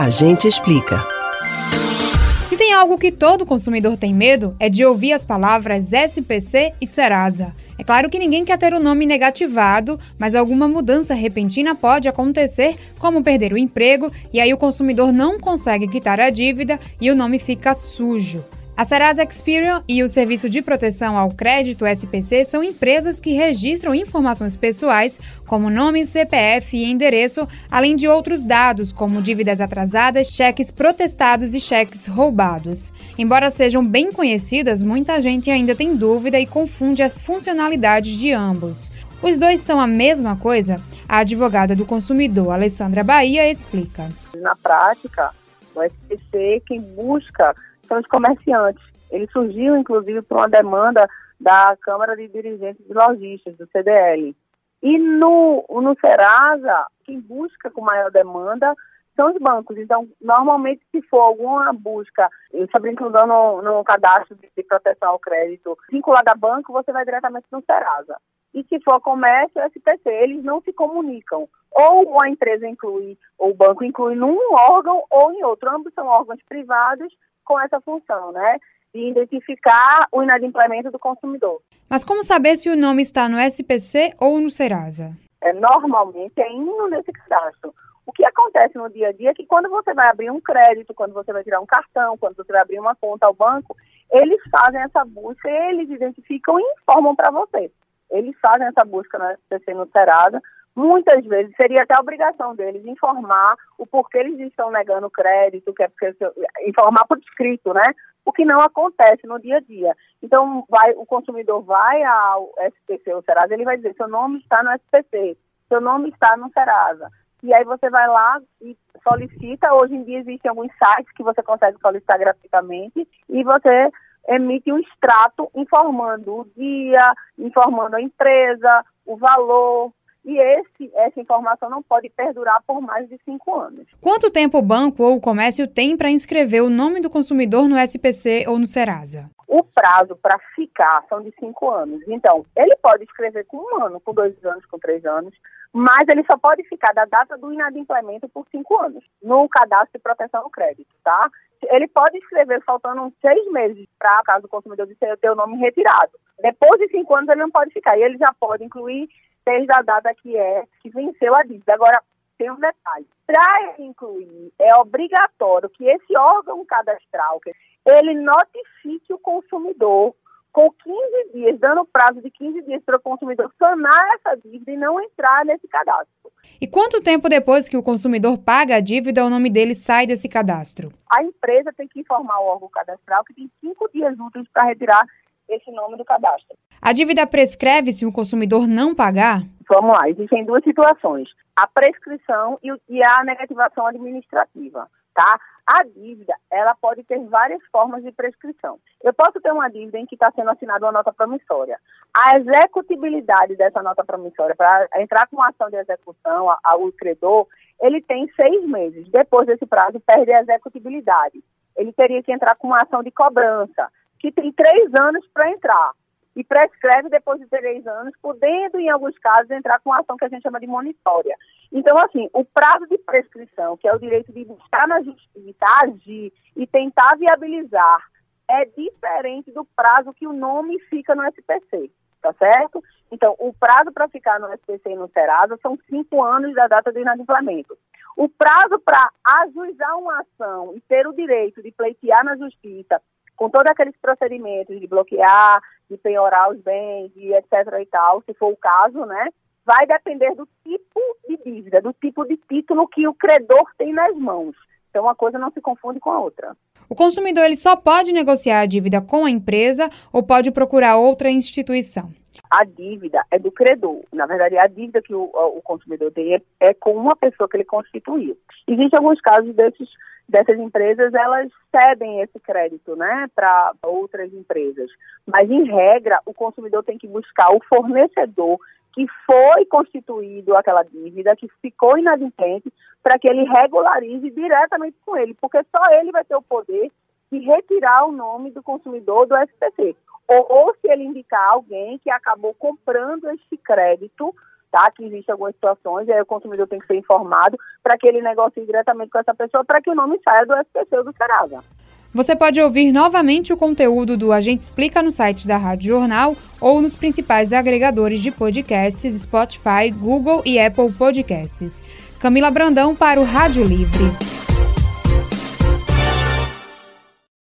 A gente explica. Se tem algo que todo consumidor tem medo, é de ouvir as palavras SPC e Serasa. É claro que ninguém quer ter o nome negativado, mas alguma mudança repentina pode acontecer, como perder o emprego, e aí o consumidor não consegue quitar a dívida e o nome fica sujo. A Serasa Experian e o Serviço de Proteção ao Crédito SPC são empresas que registram informações pessoais, como nome, CPF e endereço, além de outros dados, como dívidas atrasadas, cheques protestados e cheques roubados. Embora sejam bem conhecidas, muita gente ainda tem dúvida e confunde as funcionalidades de ambos. Os dois são a mesma coisa? A advogada do consumidor, Alessandra Bahia, explica. Na prática, o SPC quem busca são os comerciantes. Ele surgiu, inclusive, por uma demanda da Câmara de Dirigentes de Lojistas, do CDL. E no, no Serasa, quem busca com maior demanda são os bancos. Então, normalmente, se for alguma busca sobre inclusão no, no cadastro de, proteção ao crédito vinculada a banco, você vai diretamente no Serasa. E se for comércio, SPC, eles não se comunicam. Ou a empresa inclui, ou o banco inclui num órgão ou em outro. Ambos são órgãos privados com essa função, né? De identificar o inadimplemento do consumidor. Mas como saber se o nome está no SPC ou no Serasa? É, normalmente é indo nesse cadastro. O que acontece no dia a dia é que quando você vai abrir um crédito, quando você vai tirar um cartão, quando você vai abrir uma conta ao banco, eles fazem essa busca, eles identificam e informam para você. Eles fazem essa busca no SPC no Serasa, muitas vezes seria até obrigação deles informar o porquê eles estão negando crédito, que é porque, informar por escrito, né? O que não acontece no dia a dia. Então, vai, o consumidor vai ao SPC ou Serasa, ele vai dizer, seu nome está no SPC, seu nome está no Serasa. E aí você vai lá e solicita, hoje em dia existem alguns sites que você consegue solicitar gratuitamente, e você emite um extrato informando o dia, informando a empresa, o valor, e esse, essa informação não pode perdurar por mais de cinco anos. Quanto tempo o banco ou o comércio tem para inscrever o nome do consumidor no SPC ou no Serasa? O prazo para ficar são de cinco anos. Então, ele pode escrever com um ano, com dois anos, com três anos, mas ele só pode ficar da data do inadimplemento por cinco anos no cadastro de proteção ao crédito, tá? Ele pode escrever faltando seis meses para caso o consumidor ter o nome retirado. Depois de cinco anos ele não pode ficar. E ele já pode incluir desde a data que é que venceu a dívida. Agora, tem um detalhe. Para incluir, é obrigatório que esse órgão cadastral, ele notifique o consumidor com 15 dias, dando prazo de 15 dias para o consumidor sanar essa dívida e não entrar nesse cadastro. E quanto tempo depois que o consumidor paga a dívida, o nome dele sai desse cadastro? A empresa tem que informar o órgão cadastral que tem cinco dias úteis para retirar esse nome do cadastro. A dívida prescreve se o consumidor não pagar? Vamos lá, existem duas situações: a prescrição e a negativação administrativa, tá? A dívida, ela pode ter várias formas de prescrição. Eu posso ter uma dívida em que está sendo assinada uma nota promissória. A executibilidade dessa nota promissória, para entrar com uma ação de execução ao credor, ele tem seis meses. Depois desse prazo, perde a executibilidade. Ele teria que entrar com uma ação de cobrança que tem três anos para entrar e prescreve depois de três anos, podendo, em alguns casos, entrar com uma ação que a gente chama de monitória. Então, assim, o prazo de prescrição, que é o direito de buscar na justiça, agir e tentar viabilizar, é diferente do prazo que o nome fica no SPC, tá certo? Então, o prazo para ficar no SPC e no Serasa são cinco anos da data do inadimplemento. O prazo para ajuizar uma ação e ter o direito de pleitear na justiça com todos aqueles procedimentos de bloquear, de penhorar os bens, e etc. e tal, se for o caso, né? Vai depender do tipo de dívida, do tipo de título que o credor tem nas mãos. Então, uma coisa não se confunde com a outra. O consumidor ele só pode negociar a dívida com a empresa ou pode procurar outra instituição? A dívida é do credor. Na verdade, a dívida que o, o consumidor tem é, é com uma pessoa que ele constituiu. Existem alguns casos desses dessas empresas, elas cedem esse crédito né, para outras empresas. Mas, em regra, o consumidor tem que buscar o fornecedor que foi constituído aquela dívida, que ficou inadimplente, para que ele regularize diretamente com ele, porque só ele vai ter o poder de retirar o nome do consumidor do SPC. Ou, ou se ele indicar alguém que acabou comprando esse crédito tá? Que existem algumas situações, e aí o consumidor tem que ser informado para que ele negocie diretamente com essa pessoa para que o nome saia do SPC ou do Serasa. Você pode ouvir novamente o conteúdo do Agente Explica no site da Rádio Jornal ou nos principais agregadores de podcasts Spotify, Google e Apple Podcasts. Camila Brandão para o Rádio Livre.